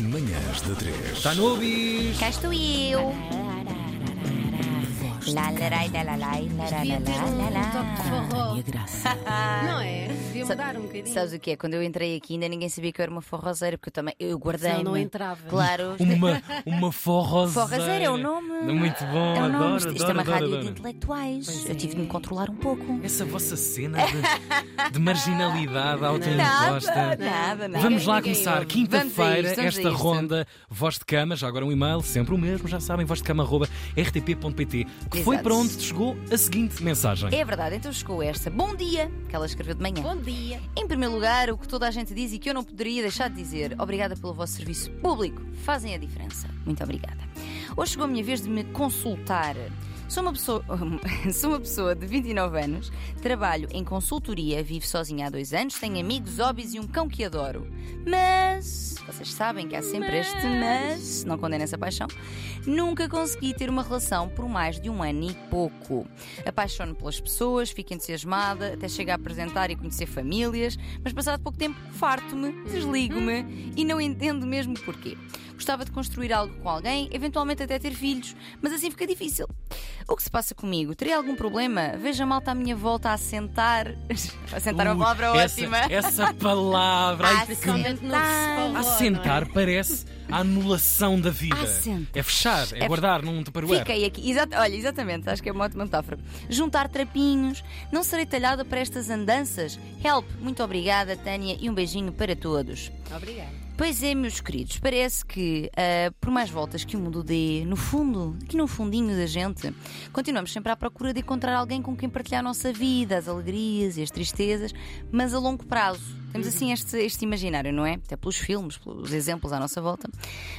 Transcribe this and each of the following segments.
Manhãs da 3. Está nubes! Cá estou eu. Lá, larai, lá, lá, lá, Devia ter um toque de forró. Minha graça. Não é? Devia Sa- mudar um bocadinho. Sabes o que é? Quando eu entrei aqui ainda ninguém sabia que eu era uma forrozeira, porque eu também eu guardei. Senão não entrava. Claro. Uma, uma forrozeira. Forrozeira é o nome. Muito bom, É o nome. adoro, Isto, isto é adoro, uma adoro, rádio de intelectuais. Pois eu é. tive de me controlar um pouco. Essa vossa cena de, de marginalidade autoimposta. Nada, nada, nada. Vamos lá Ninguém começar. ouve. Vamos Quinta-feira, a isto, vamos a esta isto. ronda Voz de Cama, já agora um e-mail, sempre o mesmo, já sabem, vozdecama.rtp.pt, que foi para onde te chegou a seguinte mensagem. É verdade, então chegou esta. Bom dia, que ela escreveu de manhã. Bom dia. Em primeiro lugar, o que toda a gente diz e que eu não poderia deixar de dizer, obrigada pelo vosso serviço público. Fazem a diferença. Muito obrigada. Hoje chegou a minha vez de me consultar. Sou uma pessoa, sou uma pessoa de 29 anos, trabalho em consultoria, vivo sozinha há dois anos, tenho amigos, hobbies e um cão que adoro. Mas, vocês sabem que há sempre este mas, não condeno essa paixão, nunca consegui ter uma relação por mais de um ano e pouco. Apaixono pelas pessoas, fico entusiasmada, até chego a apresentar e conhecer famílias, mas passado pouco tempo farto-me, desligo-me e não entendo mesmo porquê. Gostava de construir algo com alguém, eventualmente até ter filhos, mas assim fica difícil. O que se passa comigo? Teria algum problema? Veja a malta à minha volta a assentar. A sentar é uma palavra essa, ótima. essa palavra. ai, no Sentar. parece a anulação da vida. Assentar. É fechar, é, É- guardar num tupperware. Fiquei aqui. Exata- olha, exatamente, acho que é uma ótima metáfora. Juntar trapinhos. Não serei talhada para estas andanças? Help! Muito obrigada, Tânia, e um beijinho para todos. Obrigada. Pois é, meus queridos, parece que, ah, por mais voltas que o mundo dê, no fundo, aqui no fundinho da gente, continuamos sempre à procura de encontrar alguém com quem partilhar a nossa vida, as alegrias e as tristezas, mas a longo prazo. Temos assim este, este imaginário, não é? Até pelos filmes, pelos exemplos à nossa volta.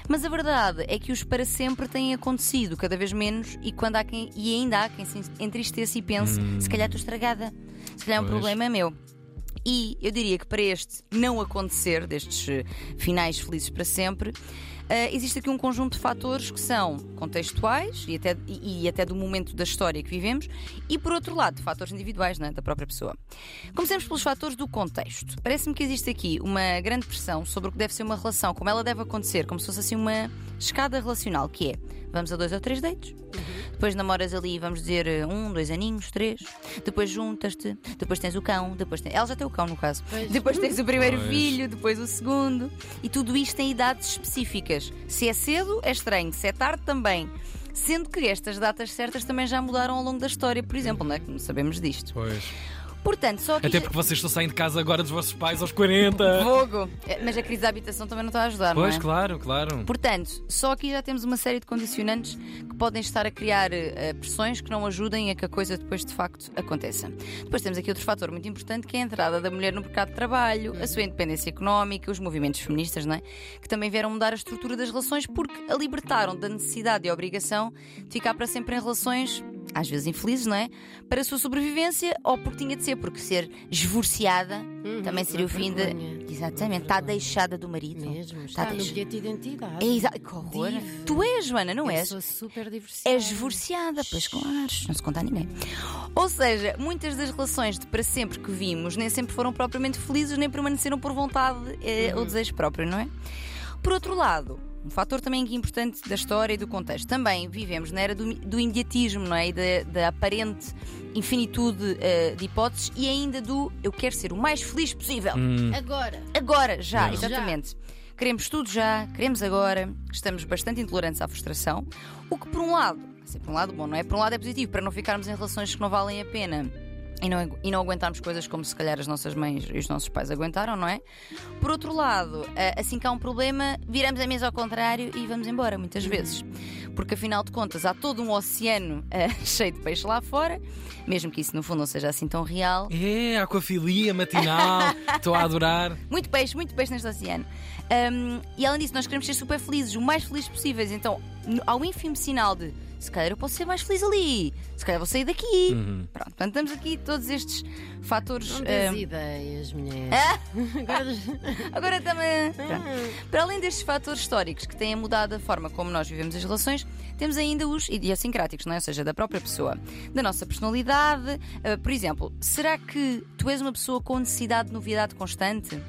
Mas a verdade é que os para sempre têm acontecido cada vez menos e, quando há quem, e ainda há quem se entristeça e pense: se calhar estou estragada, se calhar é um Pois. problema meu. E eu diria que para este não acontecer, destes finais felizes para sempre, eh, existe aqui um conjunto de fatores que são contextuais e até, e, e até do momento da história que vivemos, e por outro lado, fatores individuais é? da própria pessoa. Comecemos pelos fatores do contexto. Parece-me que existe aqui uma grande pressão sobre o que deve ser uma relação, como ela deve acontecer, como se fosse assim uma escada relacional, que é vamos a dois ou três dates, depois namoras ali, vamos dizer, eh, um, dois aninhos, três. Depois juntas-te. Depois tens o cão. Depois tens... Ela já tem o cão, no caso. Pois. Depois tens o primeiro Pois. filho, depois o segundo. E tudo isto tem idades específicas. Se é cedo, é estranho. Se é tarde, também. Sendo que estas datas certas também já mudaram ao longo da história, por exemplo, não é? Que não sabemos disto. Pois. Portanto, só. Até porque vocês estão saindo de casa agora dos vossos pais aos 40. Fogo! É, Mas a crise da habitação também não está a ajudar, Pois, não é? claro, claro. Portanto, só aqui já temos uma série de condicionantes que podem estar a criar eh, pressões que não ajudem a que a coisa depois de facto aconteça. Depois temos aqui outro fator muito importante que é a entrada da mulher no mercado de trabalho, a sua independência económica, os movimentos feministas, não é? Que também vieram mudar a estrutura das relações porque a libertaram da necessidade e obrigação de ficar para sempre em relações, às vezes infelizes, não é? Para a sua sobrevivência ou porque tinha de ser, porque ser esvorciada também seria o fim vergonha. de. Exatamente, está deixada do marido. Mesmo. Está Está no bilhete de identidade. é exa- que horror. Tu és, Joana, não Eu és? sou super divorciada. És divorciada, pois claro, não se conta a ninguém. Ou seja, muitas das relações de para sempre que vimos nem sempre foram propriamente felizes, nem permaneceram por vontade eh, ou desejo próprio, não é? Por outro lado, um fator também importante da história e do contexto. Também vivemos na era do, do imediatismo, não é? E da, da aparente infinitude eh, de hipóteses e ainda do eu quero ser o mais feliz possível. Hum, Agora. Agora, já, Já. exatamente. Queremos tudo já, queremos agora, estamos bastante intolerantes à frustração, o que por um lado, por um lado bom, não é? Por um lado é positivo para não ficarmos em relações que não valem a pena e não, e não aguentarmos coisas como se calhar as nossas mães e os nossos pais aguentaram, não é? Por outro lado, eh, assim que há um problema, viramos a mesa ao contrário e vamos embora, muitas vezes. Porque afinal de contas há todo um oceano eh, cheio de peixe lá fora, mesmo que isso no fundo não seja assim tão real. É, aquafilia matinal. Estou a adorar. Muito peixe, muito peixe neste oceano. Um, e além disso, nós queremos ser super felizes, o mais felizes possíveis. Então, ao ínfimo sinal de se calhar eu posso ser mais feliz ali, se calhar vou sair daqui. Uhum. Pronto, portanto, temos aqui todos estes fatores. Não um, tens ideias, mulher. Agora. Agora também. Pronto. Para além destes fatores históricos que têm mudado a forma como nós vivemos as relações, temos ainda os idiosincráticos, não é? Ou seja, da própria pessoa, da nossa personalidade. Uh, por exemplo, será que tu és uma pessoa com necessidade de novidade constante?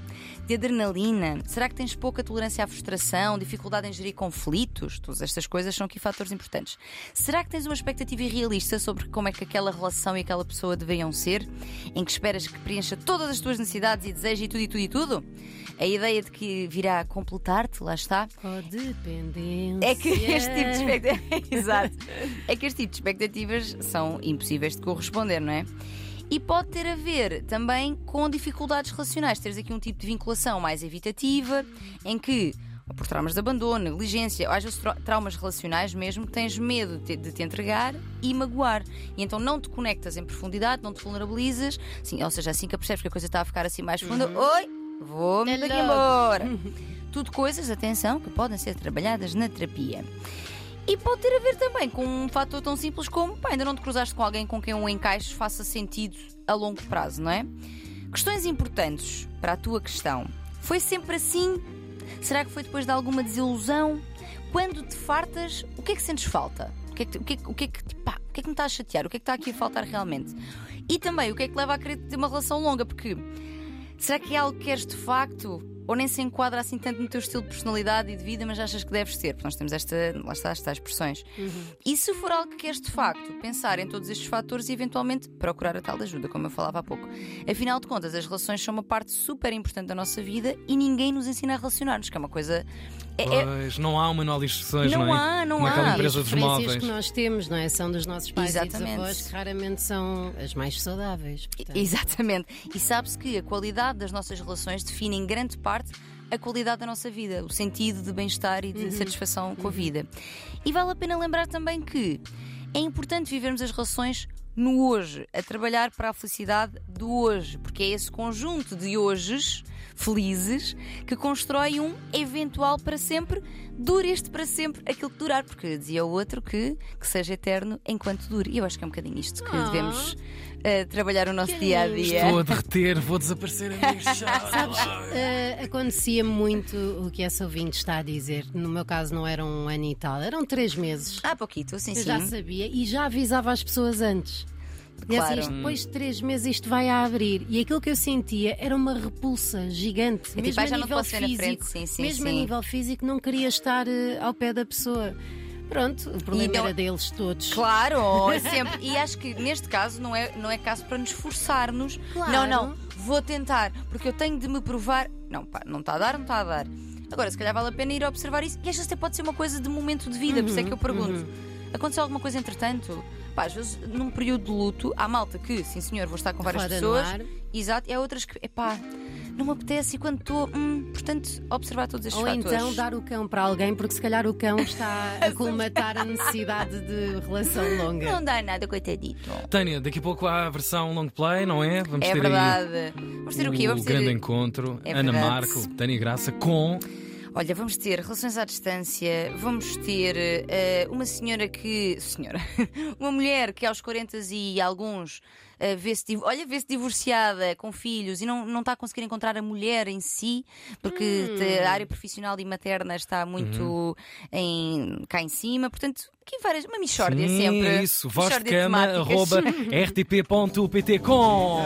De adrenalina? Será que tens pouca tolerância à frustração, dificuldade em gerir conflitos? Todas estas coisas são aqui fatores importantes. Será que tens uma expectativa irrealista sobre como é que aquela relação e aquela pessoa deveriam ser? Em que esperas que preencha todas as tuas necessidades e desejos e tudo e tudo e tudo? A ideia de que virá completar-te, lá está, Codependência. é que este tipo de expectativas. Exato. É que este tipo de expectativas são impossíveis de corresponder, não é? E pode ter a ver também com dificuldades relacionais. Teres aqui um tipo de vinculação mais evitativa, em que, por traumas de abandono, negligência, ou às vezes tra- traumas relacionais mesmo, tens medo de te, de te entregar e magoar. E então não te conectas em profundidade, não te vulnerabilizas, sim, ou seja, assim que percebes que a coisa está a ficar assim mais funda, oi, vou-me daqui embora. Tudo coisas, atenção, que podem ser trabalhadas na terapia. E pode ter a ver também com um fator tão simples como pá, ainda não te cruzaste com alguém com quem um encaixe faça sentido a longo prazo, não é? Questões importantes para a tua questão. Foi sempre assim? Será que foi depois de alguma desilusão? Quando te fartas, o que é que sentes falta? O que é que, me está a chatear? O que é que está aqui a faltar realmente? E também, o que é que leva a querer ter uma relação longa? Porque será que é algo que queres de facto? Ou nem se enquadra assim tanto no teu estilo de personalidade e de vida, mas achas que deves ter? Porque nós temos esta, lá está, estas expressões. E se for algo que queres de facto, pensar em todos estes fatores e eventualmente procurar a tal ajuda, como eu falava há pouco. Afinal de contas, as relações são uma parte super importante da nossa vida e ninguém nos ensina a relacionar-nos, que é uma coisa. É- é- Pois, não há um manual de instruções, não, Não é? há, não Como há. aquela E E as empresa dos referências móveis. que nós temos, não é? São dos nossos pais e Exatamente. dos avós, que raramente são as mais saudáveis. portanto. Exatamente. E sabe-se que a qualidade das nossas relações define em grande parte a qualidade da nossa vida, o sentido de bem-estar e de satisfação com a vida. E vale a pena lembrar também que é importante vivermos as relações no hoje, a trabalhar para a felicidade do hoje, porque é esse conjunto de hojes felizes que constrói um eventual para sempre, dure este para sempre aquilo que durar, porque dizia o outro que, que seja eterno enquanto dure. E eu acho que é um bocadinho isto que Ah. devemos eh, trabalhar o nosso Que dia a dia. Estou a derreter, vou desaparecer a minha Sabes, eh, acontecia muito o que essa ouvinte está a dizer. No meu caso, não era um ano e tal, eram três meses. Há pouquito, sim, Eu sim. já sabia e já avisava as pessoas antes. E assim, Claro. isto, depois de três meses isto vai a abrir. E aquilo que eu sentia era uma repulsa gigante. tipo, mesmo "Ai, a já nível físico. frente." Sim, sim, mesmo a sim. nível físico, não queria estar eh, ao pé da pessoa. Pronto, o problema não- era deles todos. Claro, sempre. E acho que neste caso não é, não é caso para nos forçarmos. Claro. Não, não, vou tentar, porque eu tenho de me provar. Não, pá, não está a dar, não está a dar. Agora, se calhar vale a pena ir observar isso. E vezes até pode ser uma coisa de momento de vida, por isso é que eu pergunto. Aconteceu alguma coisa entretanto? Pá, às vezes, num período de luto, há malta que, sim senhor, vou estar com várias Roda pessoas. Exato, e há outras que, epá, não me apetece e quando estou. Hum, portanto, observar todos estes Ou fatores. então dar o cão para alguém, porque se calhar o cão está a colmatar a necessidade de relação longa. Não dá nada, coitadito. Tânia, daqui a pouco há a versão long play, não é? Vamos É ter verdade. aí Vamos ter o quê? Vamos ter. grande encontro. É Ana verdade. Marco, Tânia Graça com. Olha, vamos ter relações à distância, vamos ter eh, uma senhora que. Senhora. uma mulher que aos 40 e alguns eh, vê-se olha, vê-se divorciada com filhos e não, não está a conseguir encontrar a mulher em si, porque te- a área profissional e materna está muito Uhum. em, cá em cima. Portanto, aqui várias. Uma mixórdia Sim, sempre. isso, voz de cama, arroba rtp.pt com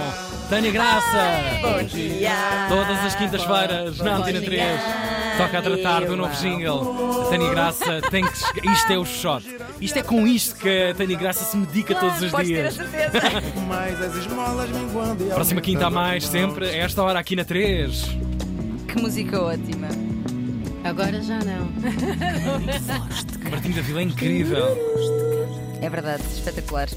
Tânia Graça. Bom dia! Todas as quintas-feiras na Antena 3. Toca a tratar do novo jingle. A Tânia Graça tem que. chegar- Isto é o shot. Isto é com isto que a Tânia Graça se medica todos os Podes ter a dias. certeza. Mas as esmolas minguando e Próxima quinta a mais, sempre, a esta hora aqui na 3. que música ótima. Agora já não. Martinho da Vila é incrível. É verdade, espetacular.